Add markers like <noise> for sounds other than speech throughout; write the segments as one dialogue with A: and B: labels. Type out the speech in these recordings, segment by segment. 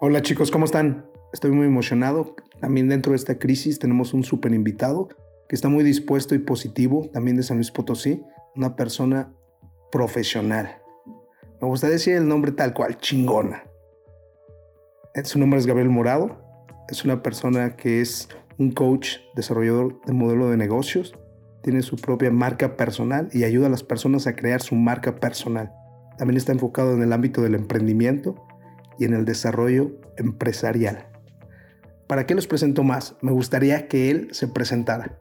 A: Hola chicos, ¿cómo están? Estoy muy emocionado. También dentro de esta crisis tenemos un súper invitado que está muy dispuesto y positivo, también de San Luis Potosí, una persona profesional. Me gustaría decir el nombre tal cual, chingona. Su nombre es Gabriel Morado. Es una persona que es un coach, desarrollador de modelo de negocios. Tiene su propia marca personal y ayuda a las personas a crear su marca personal. También está enfocado en el ámbito del emprendimiento y en el desarrollo empresarial. ¿Para qué los presento más? Me gustaría que él se presentara.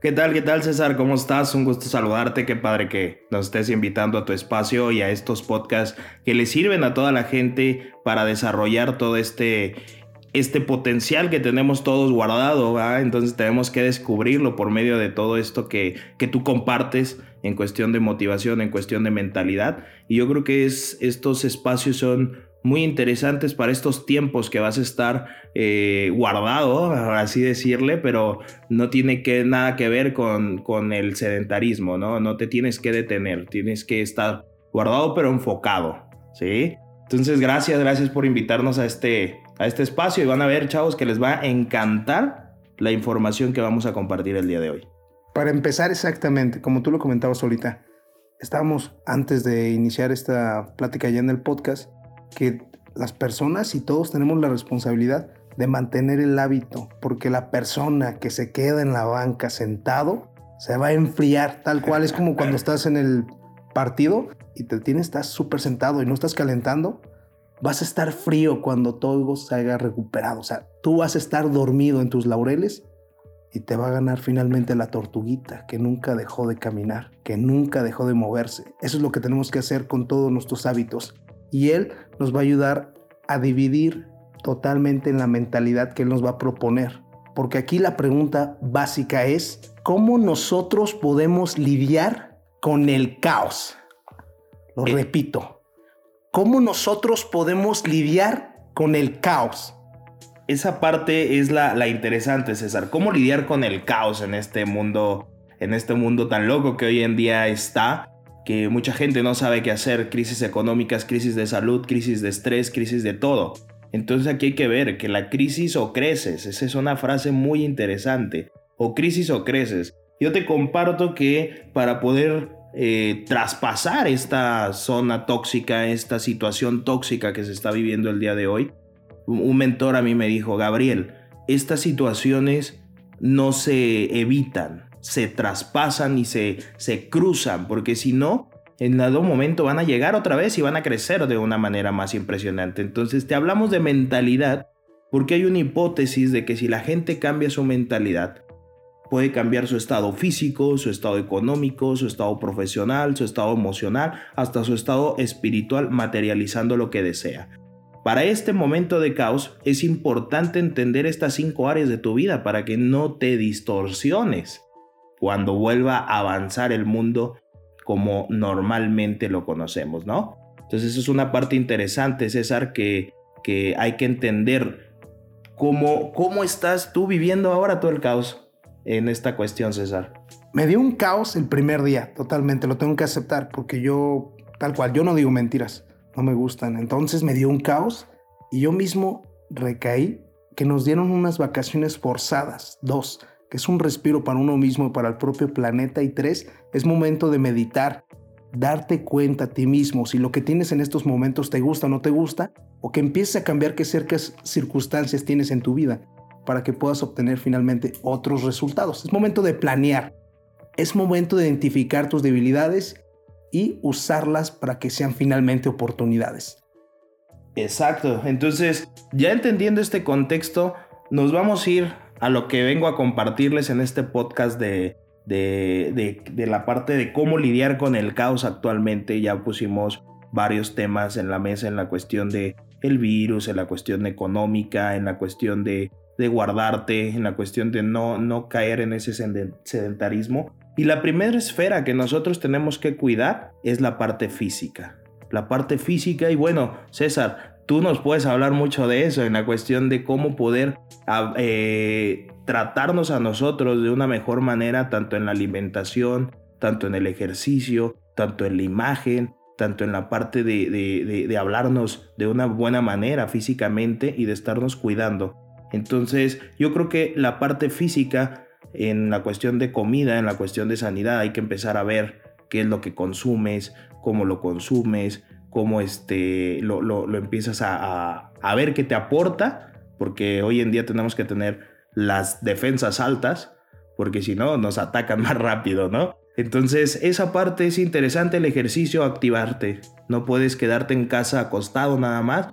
B: ¿Qué tal? ¿Qué tal César? ¿Cómo estás? Un gusto saludarte. Qué padre que nos estés invitando a tu espacio y a estos podcasts que le sirven a toda la gente para desarrollar todo este, este potencial que tenemos todos guardado. Entonces tenemos que descubrirlo por medio de todo esto que, que tú compartes en cuestión de motivación, en cuestión de mentalidad. Y yo creo que es, estos espacios son muy interesantes para estos tiempos que vas a estar eh, guardado, así decirle, pero no tiene que, nada que ver con, con el sedentarismo, ¿no? No te tienes que detener, tienes que estar guardado pero enfocado, ¿sí? Entonces, gracias, gracias por invitarnos a este, a este espacio y van a ver, chavos, que les va a encantar la información que vamos a compartir el día de hoy.
A: Para empezar exactamente, como tú lo comentabas ahorita, estábamos antes de iniciar esta plática ya en el podcast, que las personas y todos tenemos la responsabilidad de mantener el hábito, porque la persona que se queda en la banca sentado se va a enfriar, tal cual es como cuando estás en el partido y te tienes, estás súper sentado y no estás calentando, vas a estar frío cuando todo se haya recuperado, o sea, tú vas a estar dormido en tus laureles y te va a ganar finalmente la tortuguita que nunca dejó de caminar, que nunca dejó de moverse. Eso es lo que tenemos que hacer con todos nuestros hábitos y Él nos va a ayudar a dividir totalmente en la mentalidad que Él nos va a proponer. Porque aquí la pregunta básica es, ¿cómo nosotros podemos lidiar con el caos? Lo eh. repito, ¿cómo nosotros podemos lidiar con el caos?
B: Esa parte es la, la interesante, César. ¿Cómo lidiar con el caos en este mundo, en este mundo tan loco que hoy en día está? Que mucha gente no sabe qué hacer, crisis económicas, crisis de salud, crisis de estrés, crisis de todo. Entonces aquí hay que ver que la crisis o creces, esa es una frase muy interesante, o crisis o creces. Yo te comparto que para poder eh, traspasar esta zona tóxica, esta situación tóxica que se está viviendo el día de hoy, un mentor a mí me dijo, Gabriel, estas situaciones no se evitan, se traspasan y se, se cruzan, porque si no, en algún momento van a llegar otra vez y van a crecer de una manera más impresionante. Entonces te hablamos de mentalidad porque hay una hipótesis de que si la gente cambia su mentalidad, puede cambiar su estado físico, su estado económico, su estado profesional, su estado emocional, hasta su estado espiritual, materializando lo que desea. Para este momento de caos es importante entender estas cinco áreas de tu vida para que no te distorsiones cuando vuelva a avanzar el mundo como normalmente lo conocemos, ¿no? Entonces eso es una parte interesante, César, que, que hay que entender cómo, cómo estás tú viviendo ahora todo el caos en esta cuestión, César.
A: Me dio un caos el primer día, totalmente, lo tengo que aceptar, porque yo, tal cual, yo no digo mentiras, no me gustan. Entonces me dio un caos y yo mismo recaí que nos dieron unas vacaciones forzadas, dos es un respiro para uno mismo, para el propio planeta. Y tres, es momento de meditar, darte cuenta a ti mismo si lo que tienes en estos momentos te gusta o no te gusta, o que empieces a cambiar qué cercas circunstancias tienes en tu vida para que puedas obtener finalmente otros resultados. Es momento de planear, es momento de identificar tus debilidades y usarlas para que sean finalmente oportunidades.
B: Exacto, entonces ya entendiendo este contexto, nos vamos a ir a lo que vengo a compartirles en este podcast de, de, de, la parte de cómo lidiar con el caos actualmente. Ya pusimos varios temas en la mesa en la cuestión de el virus, en la cuestión económica, en la cuestión de, de guardarte, en la cuestión de no, no caer en ese sedentarismo. Y la primera esfera que nosotros tenemos que cuidar es la parte física. La parte física y bueno, César, tú nos puedes hablar mucho de eso, en la cuestión de cómo poder ah, eh, tratarnos a nosotros de una mejor manera, tanto en la alimentación, tanto en el ejercicio, tanto en la imagen, tanto en la parte de, de, de, hablarnos de una buena manera físicamente y de estarnos cuidando. Entonces, yo creo que la parte física, en la cuestión de comida, en la cuestión de sanidad, hay que empezar a ver qué es lo que consumes, cómo lo consumes, cómo este, lo, lo, empiezas a, a, ver qué te aporta, porque hoy en día tenemos que tener las defensas altas, porque si no nos atacan <laughs> más rápido, ¿no? Entonces, esa parte es interesante, el ejercicio, activarte. No puedes quedarte en casa acostado nada más.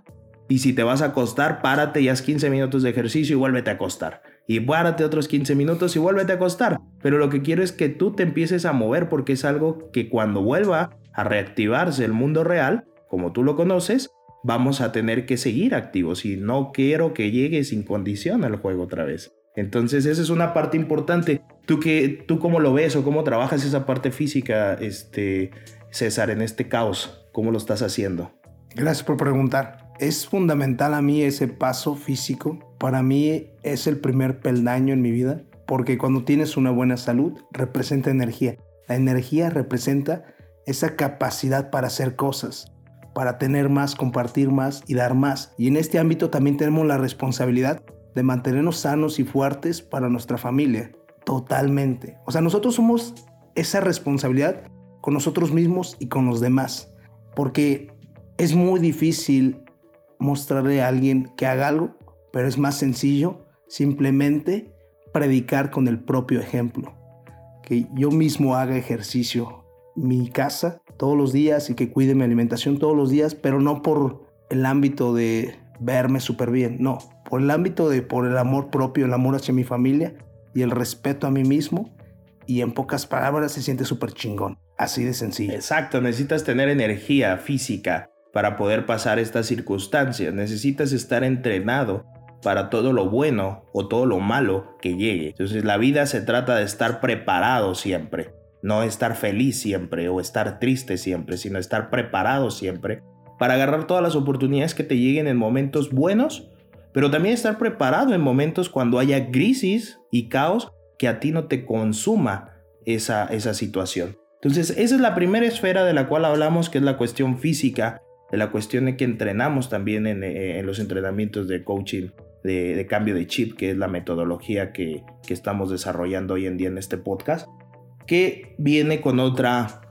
B: Y si te vas a acostar, párate y haz 15 minutos de ejercicio y vuélvete a acostar. Y párate otros 15 minutos y vuélvete a acostar. Pero lo que quiero es que tú te empieces a mover porque es algo que cuando vuelva a reactivarse el mundo real, como tú lo conoces, vamos a tener que seguir activos y no quiero que llegue sin condición al juego otra vez. Entonces esa es una parte importante. ¿Tú, qué, ¿Tú cómo lo ves o cómo trabajas esa parte física, este, César, en este caos? ¿Cómo lo estás haciendo?
A: Gracias por preguntar. Es fundamental a mí ese paso físico. Para mí es el primer peldaño en mi vida, porque cuando tienes una buena salud, representa energía. La energía representa esa capacidad para hacer cosas, para tener más, compartir más y dar más. Y en este ámbito también tenemos la responsabilidad de mantenernos sanos y fuertes para nuestra familia. Totalmente. O sea, nosotros somos esa responsabilidad con nosotros mismos y con los demás. Porque es muy difícil mostrarle a alguien que haga algo, pero es más sencillo simplemente predicar con el propio ejemplo. Que yo mismo haga ejercicio mi casa todos los días y que cuide mi alimentación todos los días, pero no por el ámbito de verme súper bien, no, por el ámbito de por el amor propio, el amor hacia mi familia y el respeto a mí mismo. Y en pocas palabras se siente súper chingón. Así de sencillo.
B: Exacto, necesitas tener energía física para poder pasar estas circunstancias. Necesitas estar entrenado para todo lo bueno o todo lo malo que llegue. Entonces la vida se trata de estar preparado siempre. No estar feliz siempre o estar triste siempre, sino estar preparado siempre para agarrar todas las oportunidades que te lleguen en momentos buenos pero también estar preparado en momentos cuando haya crisis y caos que a ti no te consuma esa, esa situación. Entonces, esa es la primera esfera de la cual hablamos, que es la cuestión física, de la cuestión de que entrenamos también en, eh, los entrenamientos de coaching, de, cambio de chip, que es la metodología que, que estamos desarrollando hoy en día en este podcast, que viene con otra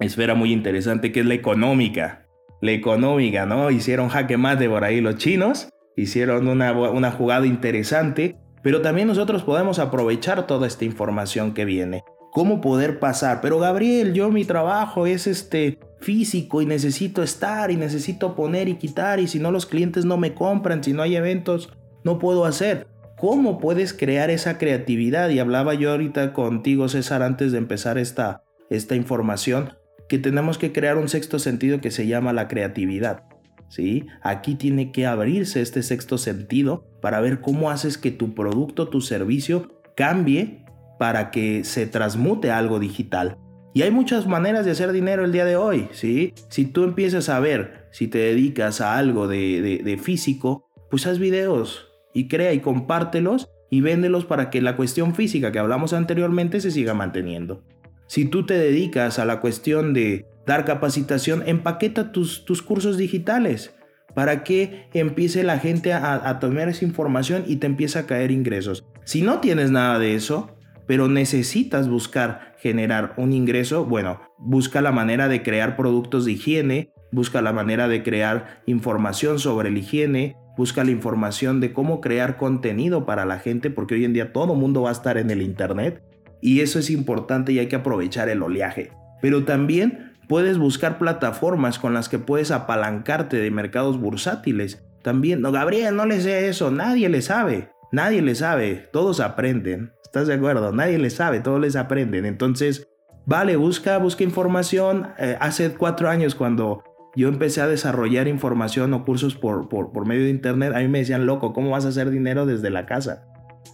B: esfera muy interesante, que es la económica. La económica, ¿no? Hicieron jaque mate por ahí los chinos hicieron una, una jugada interesante, pero también nosotros podemos aprovechar toda esta información que viene. ¿Cómo poder pasar? Pero Gabriel, yo mi trabajo es este físico y necesito estar y necesito poner y quitar y si no los clientes no me compran, si no hay eventos, no puedo hacer. ¿Cómo puedes crear esa creatividad? Y hablaba yo ahorita contigo, César, antes de empezar esta, esta información, que tenemos que crear un sexto sentido que se llama la creatividad. ¿sí? Aquí tiene que abrirse este sexto sentido para ver cómo haces que tu producto, tu servicio cambie para que se transmute a algo digital. Y hay muchas maneras de hacer dinero el día de hoy, ¿sí? Si tú empiezas a ver, si te dedicas a algo de, de físico, pues haz videos y crea y compártelos y véndelos para que la cuestión física que hablamos anteriormente se siga manteniendo. Si tú te dedicas a la cuestión de dar capacitación, empaqueta tus, tus cursos digitales para que empiece la gente a, a tomar esa información y te empiece a caer ingresos. Si no tienes nada de eso, pero necesitas buscar generar un ingreso, bueno, busca la manera de crear productos de higiene, busca la manera de crear información sobre la higiene, busca la información de cómo crear contenido para la gente, porque hoy en día todo mundo va a estar en el Internet y eso es importante y hay que aprovechar el oleaje. Pero también Puedes buscar plataformas con las que puedes apalancarte de mercados bursátiles. También, no, Gabriel, no le sé eso, nadie le sabe, nadie le sabe, todos aprenden. ¿Estás de acuerdo? Nadie le sabe, todos les aprenden. Entonces, vale, busca, busca información. Eh, hace cuatro años cuando yo empecé a desarrollar información o cursos por, por, por medio de internet, a mí me decían, loco, ¿cómo vas a hacer dinero desde la casa?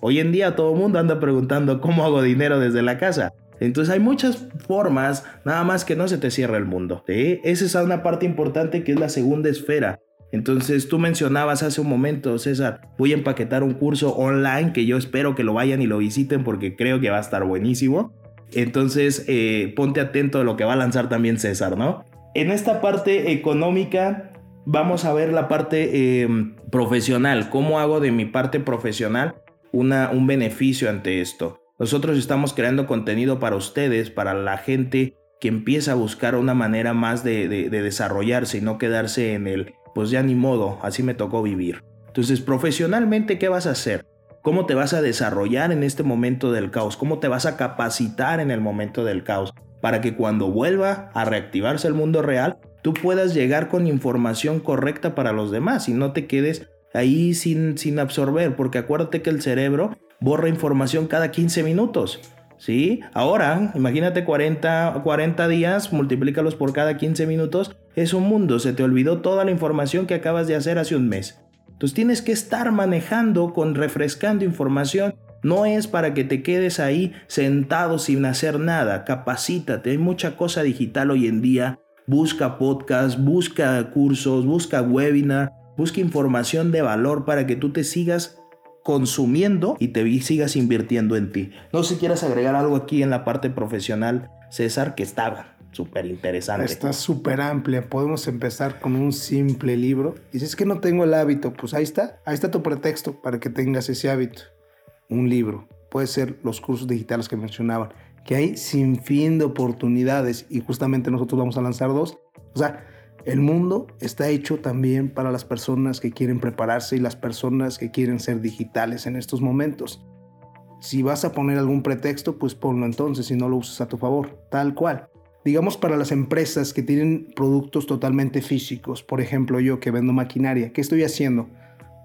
B: Hoy en día todo el mundo anda preguntando cómo hago dinero desde la casa. Entonces hay muchas formas, nada más que no se te cierra el mundo. Esa es una parte importante que es la segunda esfera. Entonces tú mencionabas hace un momento, César, voy a empaquetar un curso online que yo espero que lo vayan y lo visiten porque creo que va a estar buenísimo. Entonces eh, ponte atento a lo que va a lanzar también César, ¿no? En esta parte económica vamos a ver la parte em, profesional. ¿Cómo hago de mi parte profesional una, un beneficio ante esto? Nosotros estamos creando contenido para ustedes, para la gente que empieza a buscar una manera más de, de, desarrollarse y no quedarse en el, pues ya ni modo, así me tocó vivir. Entonces, profesionalmente, ¿qué vas a hacer? ¿Cómo te vas a desarrollar en este momento del caos? ¿Cómo te vas a capacitar en el momento del caos? Para que cuando vuelva a reactivarse el mundo real, tú puedas llegar con información correcta para los demás y no te quedes ahí sin, sin absorber, porque acuérdate que el cerebro borra información cada 15 minutos. ¿Sí? Ahora, imagínate 40, 40 días, multiplícalos por cada 15 minutos, es un mundo, se te olvidó toda la información que acabas de hacer hace un mes. Entonces tienes que estar manejando con refrescando información. No es para que te quedes ahí sentado sin hacer nada. Capacítate. Hay mucha cosa digital hoy en día. Busca podcast, busca cursos, busca webinar, busca información de valor para que tú te sigas consumiendo y te sigas invirtiendo en ti. No sé si quieras agregar algo aquí en la parte profesional, César, que estaba súper interesante.
A: Está súper amplia. Podemos empezar con un simple libro. Y si es que no tengo el hábito, pues ahí está. Ahí está tu pretexto para que tengas ese hábito. Un libro. Puede ser los cursos digitales que mencionaban. Que hay sin fin de oportunidades. Y justamente nosotros vamos a lanzar dos. O sea, el mundo está hecho también para las personas que quieren prepararse y las personas que quieren ser digitales en estos momentos. Si vas a poner algún pretexto, pues ponlo entonces y no lo uses a tu favor, tal cual. Digamos para las empresas que tienen productos totalmente físicos, por ejemplo yo que vendo maquinaria, ¿qué estoy haciendo?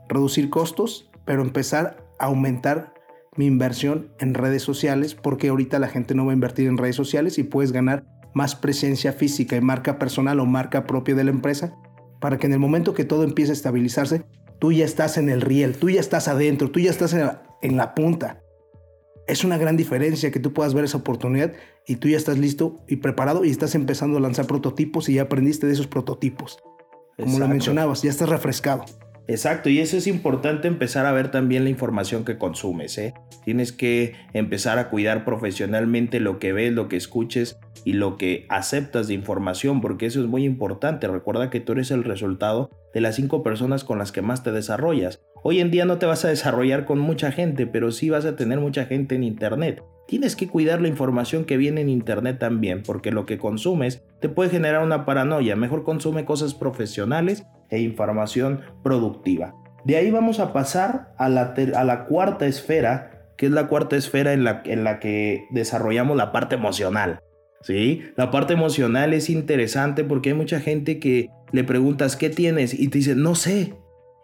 A: Reducir costos, pero empezar aumentar mi inversión en redes sociales, porque ahorita la gente no va a invertir en redes sociales y puedes ganar más presencia física y marca personal o marca propia de la empresa, para que en el momento que todo empiece a estabilizarse, tú ya estás en el riel, tú ya estás adentro, tú ya estás en la, punta. Es una gran diferencia que tú puedas ver esa oportunidad y tú ya estás listo y preparado y estás empezando a lanzar prototipos y ya aprendiste de esos prototipos. Como lo mencionabas, ya estás refrescado.
B: Exacto, y eso es importante empezar a ver también la información que consumes. ¿eh? Tienes que empezar a cuidar profesionalmente lo que ves, lo que escuches y lo que aceptas de información, porque eso es muy importante. Recuerda que tú eres el resultado de las cinco personas con las que más te desarrollas. Hoy en día no te vas a desarrollar con mucha gente, pero sí vas a tener mucha gente en Internet. Tienes que cuidar la información que viene en Internet también, porque lo que consumes te puede generar una paranoia. Mejor consume cosas profesionales e información productiva. De ahí vamos a pasar a la, cuarta esfera, que es la cuarta esfera en la, en la que desarrollamos la parte emocional. ¿sí? La parte emocional es interesante porque hay mucha gente que le preguntas, ¿qué tienes? Y te dice, no sé.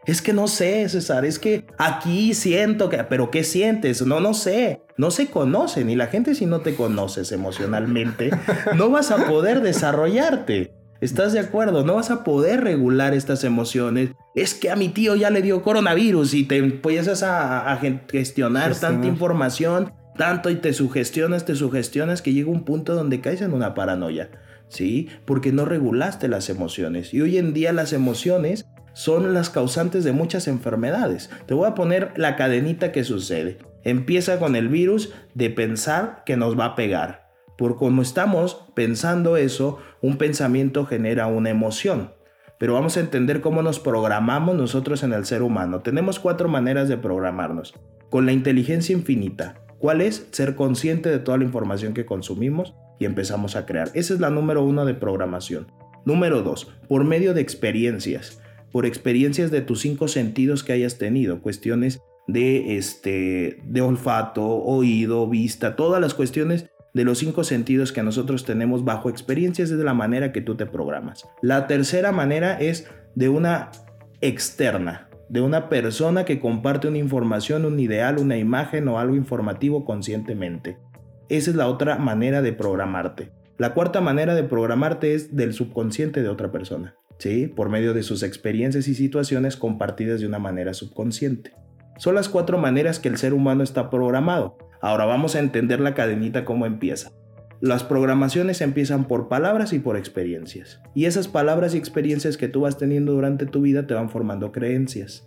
B: Es que no sé, César, es que aquí siento que, pero ¿qué sientes? No, no sé, no se conocen y la gente si no te conoces emocionalmente, <laughs> no vas a poder desarrollarte. ¿Estás de acuerdo? No vas a poder regular estas emociones. Es que a mi tío ya le dio coronavirus y te empiezas a, gestionar tanta información, tanto y te sugestionas, te sugestionas que llega un punto donde caes en una paranoia. ¿Sí? Porque no regulaste las emociones. Y hoy en día las emociones son las causantes de muchas enfermedades. Te voy a poner la cadenita que sucede. Empieza con el virus de pensar que nos va a pegar por cómo estamos pensando eso, un pensamiento genera una emoción. Pero vamos a entender cómo nos programamos nosotros en el ser humano. Tenemos cuatro maneras de programarnos. Con la inteligencia infinita. ¿Cuál es? Ser consciente de toda la información que consumimos y empezamos a crear. Esa es la número uno de programación. Número dos, por medio de experiencias. Por experiencias de tus cinco sentidos que hayas tenido. Cuestiones de, este, de olfato, oído, vista, todas las cuestiones de los cinco sentidos que nosotros tenemos bajo experiencias de la manera que tú te programas. La tercera manera es de una externa, de una persona que comparte una información, un ideal, una imagen o algo informativo conscientemente. Esa es la otra manera de programarte. La cuarta manera de programarte es del subconsciente de otra persona, ¿sí? Por medio de sus experiencias y situaciones compartidas de una manera subconsciente. Son las cuatro maneras que el ser humano está programado. Ahora vamos a entender la cadenita cómo empieza. Las programaciones empiezan por palabras y por experiencias. Y esas palabras y experiencias que tú vas teniendo durante tu vida te van formando creencias.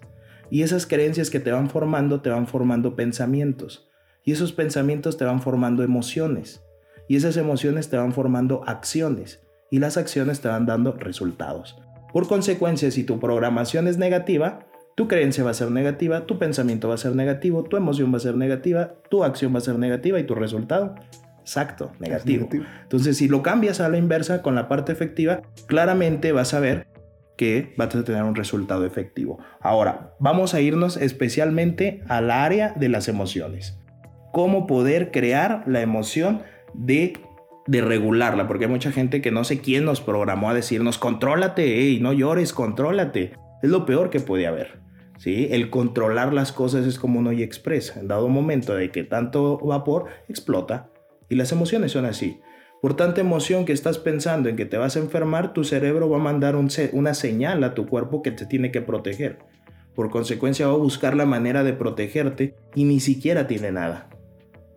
B: Y esas creencias que te van formando te van formando pensamientos. Y esos pensamientos te van formando emociones. Y esas emociones te van formando acciones. Y las acciones te van dando resultados. Por consecuencia, si tu programación es negativa, tu creencia va a ser negativa, tu pensamiento va a ser negativo, tu emoción va a ser negativa, tu acción va a ser negativa y tu resultado, exacto, negativo. Entonces, si lo cambias a la inversa con la parte efectiva, claramente vas a ver que vas a tener un resultado efectivo. Ahora, vamos a irnos especialmente al área de las emociones. Cómo poder crear la emoción de de regularla, porque hay mucha gente que no sé quién nos programó a decirnos, contrólate, y no llores, contrólate. Es lo peor que puede haber. ¿sí? El controlar las cosas es como un hoy express. En dado momento de que tanto vapor explota. Y las emociones son así. Por tanta emoción que estás pensando en que te vas a enfermar, tu cerebro va a mandar una señal a tu cuerpo que te tiene que proteger. Por consecuencia va a buscar la manera de protegerte y ni siquiera tiene nada.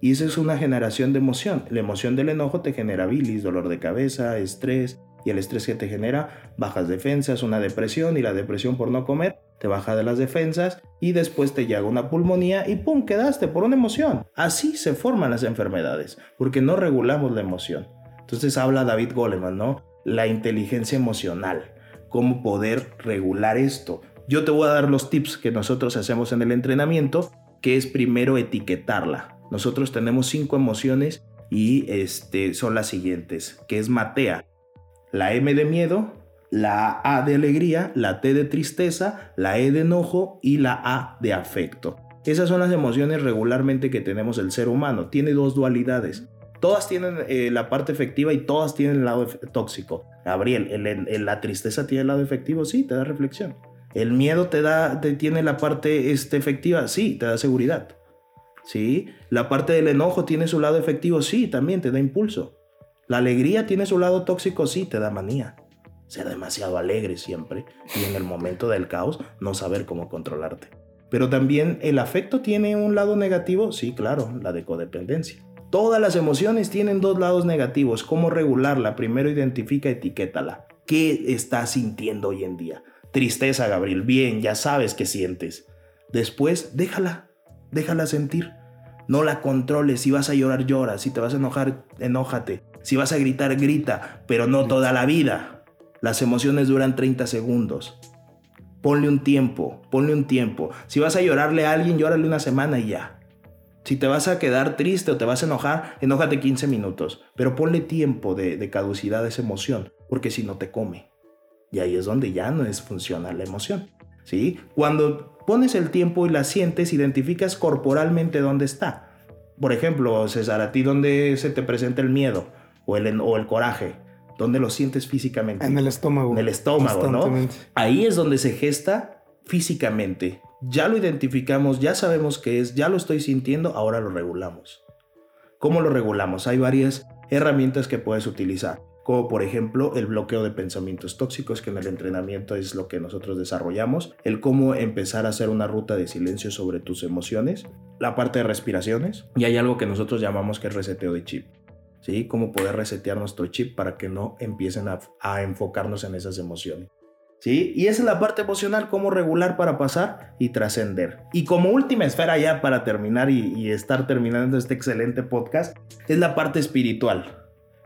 B: Y esa es una generación de emoción. La emoción del enojo te genera bilis, dolor de cabeza, estrés, y el estrés que te genera bajas defensas, una depresión y la depresión por no comer te baja de las defensas y después te llega una pulmonía y ¡pum! quedaste por una emoción. Así se forman las enfermedades, porque no regulamos la emoción. Entonces habla David Goleman, ¿no? La inteligencia emocional, cómo poder regular esto. Yo te voy a dar los tips que nosotros hacemos en el entrenamiento, que es primero etiquetarla. Nosotros tenemos cinco emociones y este, son las siguientes, que es matea, la M de miedo, la A de alegría, la T de tristeza, la E de enojo y la A de afecto. Esas son las emociones regularmente que tenemos el ser humano. Tiene dos dualidades. Todas tienen eh, la parte efectiva y todas tienen el lado tóxico. Gabriel, la tristeza tiene el lado efectivo, sí, te da reflexión. El miedo te da, te tiene la parte este, efectiva, sí, te da seguridad. ¿Sí? La parte del enojo tiene su lado efectivo, sí, también te da impulso. La alegría tiene su lado tóxico, sí, te da manía. Ser demasiado alegre siempre y en el momento del caos no saber cómo controlarte. Pero también el afecto tiene un lado negativo, sí, claro, la de codependencia. Todas las emociones tienen dos lados negativos. ¿Cómo regularla? Primero identifica, etiquétala. ¿Qué estás sintiendo hoy en día? Tristeza, Gabriel. Bien, ya sabes qué sientes. Después, déjala. Déjala sentir. No la controles. Si vas a llorar, llora. Si te vas a enojar, enójate. Si vas a gritar, grita, pero no toda la vida. Las emociones duran 30 segundos. Ponle un tiempo, ponle un tiempo. Si vas a llorarle a alguien, llórale una semana y ya. Si te vas a quedar triste o te vas a enojar, enójate 15 minutos. Pero ponle tiempo de, caducidad a esa emoción, porque si no te come. Y ahí es donde ya no es funcional la emoción. ¿Sí? Cuando pones el tiempo y la sientes, identificas corporalmente dónde está. Por ejemplo, César, a ti dónde se te presenta el miedo o el, o el coraje, ¿dónde lo sientes físicamente?
A: En el estómago.
B: En el estómago, ¿no? Ahí es donde se gesta físicamente. Ya lo identificamos, ya sabemos qué es, ya lo estoy sintiendo, ahora lo regulamos. ¿Cómo lo regulamos? Hay varias herramientas que puedes utilizar, como por ejemplo el bloqueo de pensamientos tóxicos, que en el entrenamiento es lo que nosotros desarrollamos, el cómo empezar a hacer una ruta de silencio sobre tus emociones, la parte de respiraciones, y hay algo que nosotros llamamos que es reseteo de chip. ¿sí? Cómo poder resetear nuestro chip para que no empiecen a, enfocarnos en esas emociones. ¿Sí? Y esa es la parte emocional, cómo regular para pasar y trascender. Y como última esfera ya para terminar y, estar terminando este excelente podcast, es la parte espiritual,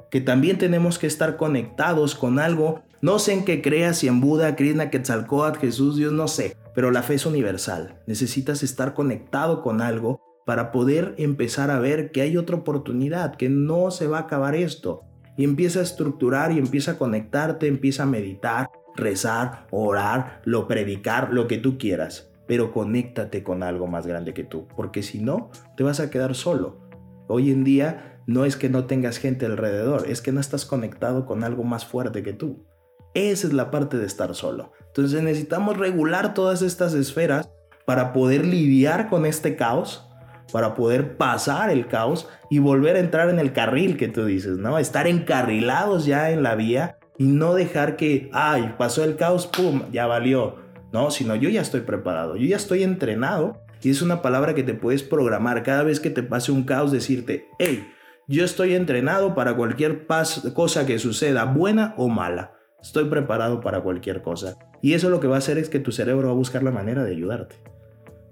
B: que también tenemos que estar conectados con algo. No sé en qué creas, si en Buda, Krishna, Quetzalcoatl, Jesús, Dios, no sé, pero la fe es universal. Necesitas estar conectado con algo para poder empezar a ver que hay otra oportunidad, que no se va a acabar esto. Y empieza a estructurar y empieza a conectarte, empieza a meditar, rezar, orar, lo predicar, lo que tú quieras. Pero conéctate con algo más grande que tú, porque si no, te vas a quedar solo. Hoy en día no es que no tengas gente alrededor, es que no estás conectado con algo más fuerte que tú. Esa es la parte de estar solo. Entonces necesitamos regular todas estas esferas para poder lidiar con este caos para poder pasar el caos y volver a entrar en el carril que tú dices, ¿no? Estar encarrilados ya en la vía y no dejar que, ay, pasó el caos, pum, ya valió. No, sino yo ya estoy preparado, yo ya estoy entrenado y es una palabra que te puedes programar cada vez que te pase un caos, decirte, hey, yo estoy entrenado para cualquier cosa que suceda, buena o mala. Estoy preparado para cualquier cosa. Y eso lo que va a hacer es que tu cerebro va a buscar la manera de ayudarte.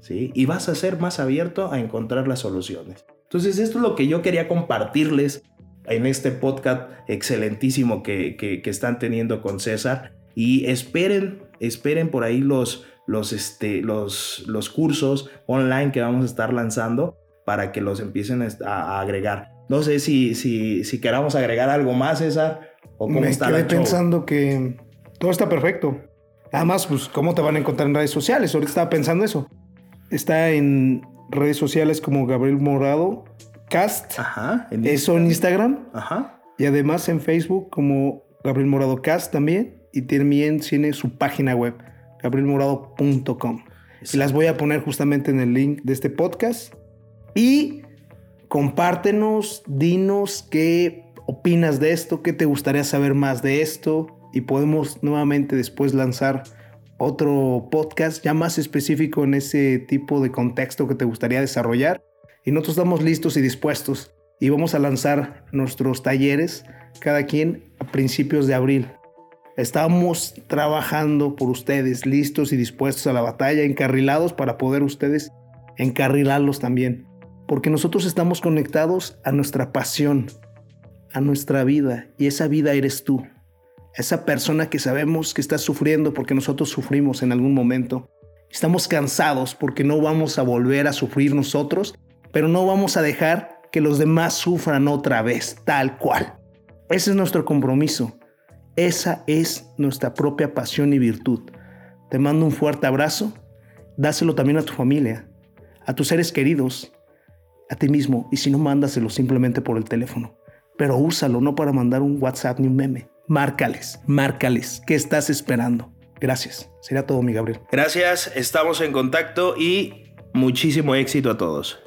B: Y vas a ser más abierto a encontrar las soluciones. Entonces, esto es lo que yo quería compartirles en este podcast excelentísimo que, que, están teniendo con César. Y esperen, esperen por ahí los, los, este, los, los cursos online que vamos a estar lanzando para que los empiecen a, agregar. No sé si, si, si queramos agregar algo más, César, o cómo
A: Me
B: está
A: quedé pensando que todo está perfecto. Además, pues, ¿cómo te van a encontrar en redes sociales? Ahorita estaba pensando eso. Está en redes sociales como Gabriel Morado Cast.
B: Ajá.
A: eso en Instagram.
B: Ajá.
A: Y además en Facebook como Gabriel Morado Cast también. Y también tiene su página web, gabrielmorado.com. Y las voy a poner justamente en el link de este podcast. Y compártenos, dinos qué opinas de esto, qué te gustaría saber más de esto. Y podemos nuevamente después lanzar otro podcast ya más específico en ese tipo de contexto que te gustaría desarrollar. Y nosotros estamos listos y dispuestos y vamos a lanzar nuestros talleres cada quien a principios de abril. Estamos trabajando por ustedes, listos y dispuestos a la batalla, encarrilados para poder ustedes encarrilarlos también. Porque nosotros estamos conectados a nuestra pasión, a nuestra vida, y esa vida eres tú esa persona que sabemos que está sufriendo porque nosotros sufrimos en algún momento. Estamos cansados porque no vamos a volver a sufrir nosotros, pero no vamos a dejar que los demás sufran otra vez, tal cual. Ese es nuestro compromiso. Esa es nuestra propia pasión y virtud. Te mando un fuerte abrazo. Dáselo también a tu familia, a tus seres queridos, a ti mismo. Y si no, mándaselo simplemente por el teléfono. Pero úsalo no para mandar un WhatsApp ni un meme márcales, márcales. ¿Qué estás esperando? Gracias. Sería todo, mi Gabriel.
B: Gracias, estamos en contacto y muchísimo éxito a todos.